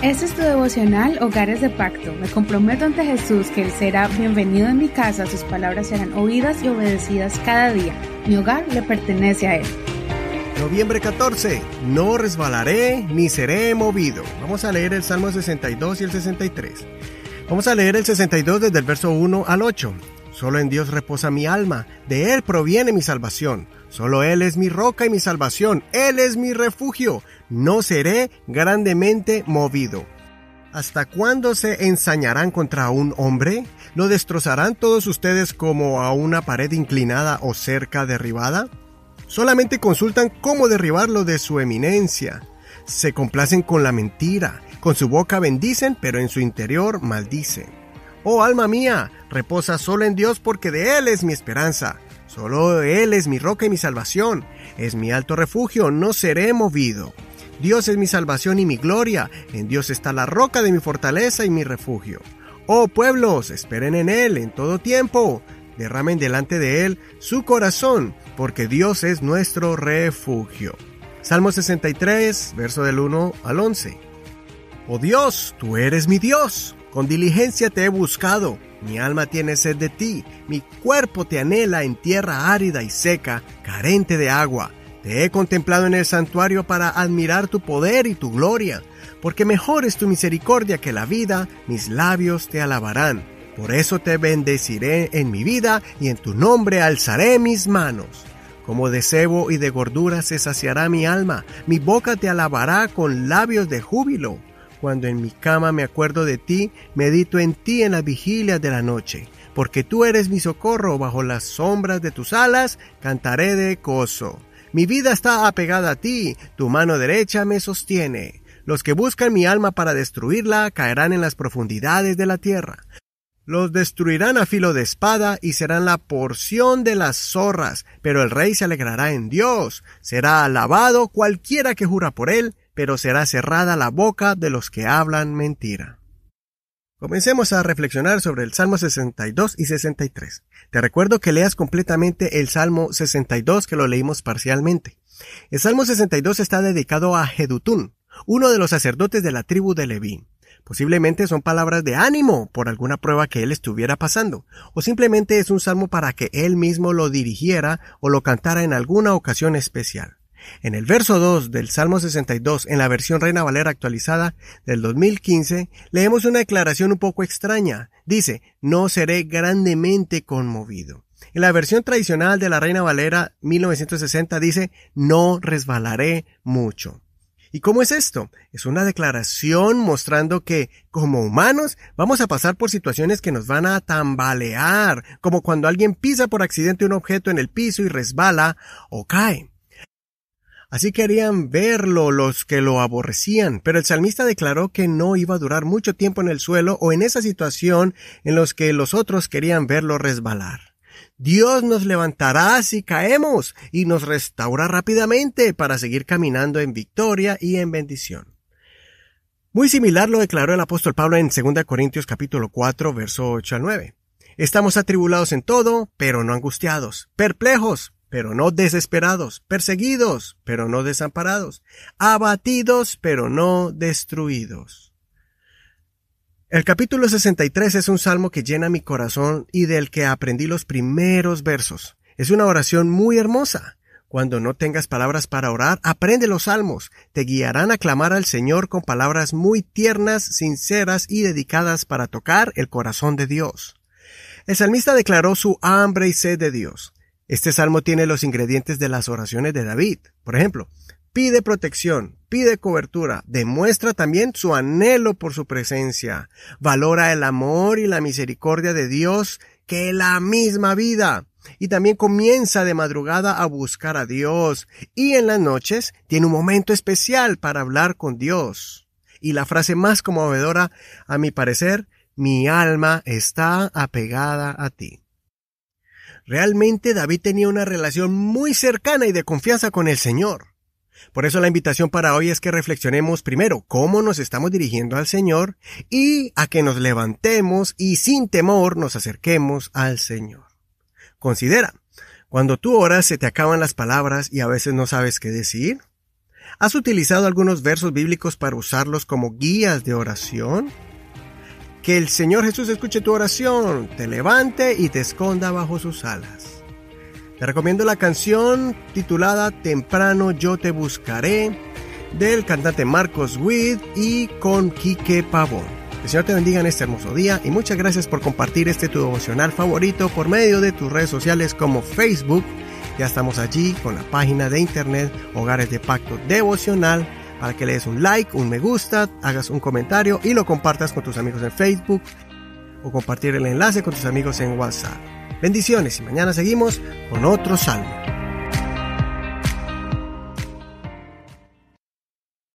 Este es tu devocional Hogares de Pacto. Me comprometo ante Jesús que Él será bienvenido en mi casa, sus palabras serán oídas y obedecidas cada día. Mi hogar le pertenece a Él. Noviembre 14. No resbalaré ni seré movido. Vamos a leer el Salmo 62 y el 63. Vamos a leer el 62 desde el verso 1 al 8. Solo en Dios reposa mi alma, de Él proviene mi salvación. Solo Él es mi roca y mi salvación, Él es mi refugio, no seré grandemente movido. ¿Hasta cuándo se ensañarán contra un hombre? ¿Lo destrozarán todos ustedes como a una pared inclinada o cerca derribada? Solamente consultan cómo derribarlo de su eminencia. Se complacen con la mentira, con su boca bendicen, pero en su interior maldicen. Oh alma mía, reposa solo en Dios porque de Él es mi esperanza. Solo Él es mi roca y mi salvación, es mi alto refugio, no seré movido. Dios es mi salvación y mi gloria, en Dios está la roca de mi fortaleza y mi refugio. Oh pueblos, esperen en Él en todo tiempo, derramen delante de Él su corazón, porque Dios es nuestro refugio. Salmo 63, verso del 1 al 11. Oh Dios, tú eres mi Dios, con diligencia te he buscado mi alma tiene sed de ti, mi cuerpo te anhela en tierra árida y seca, carente de agua. Te he contemplado en el santuario para admirar tu poder y tu gloria, porque mejor es tu misericordia que la vida, mis labios te alabarán. Por eso te bendeciré en mi vida y en tu nombre alzaré mis manos. Como de cebo y de gordura se saciará mi alma, mi boca te alabará con labios de júbilo. Cuando en mi cama me acuerdo de ti, medito en ti en la vigilia de la noche. Porque tú eres mi socorro, bajo las sombras de tus alas cantaré de gozo. Mi vida está apegada a ti, tu mano derecha me sostiene. Los que buscan mi alma para destruirla caerán en las profundidades de la tierra. Los destruirán a filo de espada y serán la porción de las zorras, pero el rey se alegrará en Dios. Será alabado cualquiera que jura por él, pero será cerrada la boca de los que hablan mentira. Comencemos a reflexionar sobre el Salmo 62 y 63. Te recuerdo que leas completamente el Salmo 62 que lo leímos parcialmente. El Salmo 62 está dedicado a Jedutún, uno de los sacerdotes de la tribu de Leví. Posiblemente son palabras de ánimo por alguna prueba que él estuviera pasando, o simplemente es un salmo para que él mismo lo dirigiera o lo cantara en alguna ocasión especial. En el verso 2 del Salmo 62, en la versión Reina Valera actualizada del 2015, leemos una declaración un poco extraña. Dice, no seré grandemente conmovido. En la versión tradicional de la Reina Valera 1960 dice, no resbalaré mucho. ¿Y cómo es esto? Es una declaración mostrando que, como humanos, vamos a pasar por situaciones que nos van a tambalear, como cuando alguien pisa por accidente un objeto en el piso y resbala o cae. Así querían verlo los que lo aborrecían, pero el salmista declaró que no iba a durar mucho tiempo en el suelo o en esa situación en los que los otros querían verlo resbalar. Dios nos levantará si caemos y nos restaura rápidamente para seguir caminando en victoria y en bendición. Muy similar lo declaró el apóstol Pablo en 2 Corintios capítulo 4 verso 8 al 9. Estamos atribulados en todo, pero no angustiados, perplejos, pero no desesperados, perseguidos, pero no desamparados, abatidos, pero no destruidos. El capítulo 63 es un salmo que llena mi corazón y del que aprendí los primeros versos. Es una oración muy hermosa. Cuando no tengas palabras para orar, aprende los salmos. Te guiarán a clamar al Señor con palabras muy tiernas, sinceras y dedicadas para tocar el corazón de Dios. El salmista declaró su hambre y sed de Dios. Este salmo tiene los ingredientes de las oraciones de David. Por ejemplo, pide protección, pide cobertura, demuestra también su anhelo por su presencia, valora el amor y la misericordia de Dios que la misma vida. Y también comienza de madrugada a buscar a Dios y en las noches tiene un momento especial para hablar con Dios. Y la frase más conmovedora, a mi parecer, mi alma está apegada a ti. Realmente David tenía una relación muy cercana y de confianza con el Señor. Por eso la invitación para hoy es que reflexionemos primero cómo nos estamos dirigiendo al Señor y a que nos levantemos y sin temor nos acerquemos al Señor. Considera, cuando tú oras se te acaban las palabras y a veces no sabes qué decir. ¿Has utilizado algunos versos bíblicos para usarlos como guías de oración? Que el Señor Jesús escuche tu oración, te levante y te esconda bajo sus alas. Te recomiendo la canción titulada Temprano yo te buscaré del cantante Marcos Witt y con Quique Pavón. Que el Señor te bendiga en este hermoso día y muchas gracias por compartir este tu devocional favorito por medio de tus redes sociales como Facebook. Ya estamos allí con la página de internet Hogares de Pacto Devocional para que le des un like, un me gusta, hagas un comentario y lo compartas con tus amigos en Facebook o compartir el enlace con tus amigos en WhatsApp. Bendiciones y mañana seguimos con otro salmo.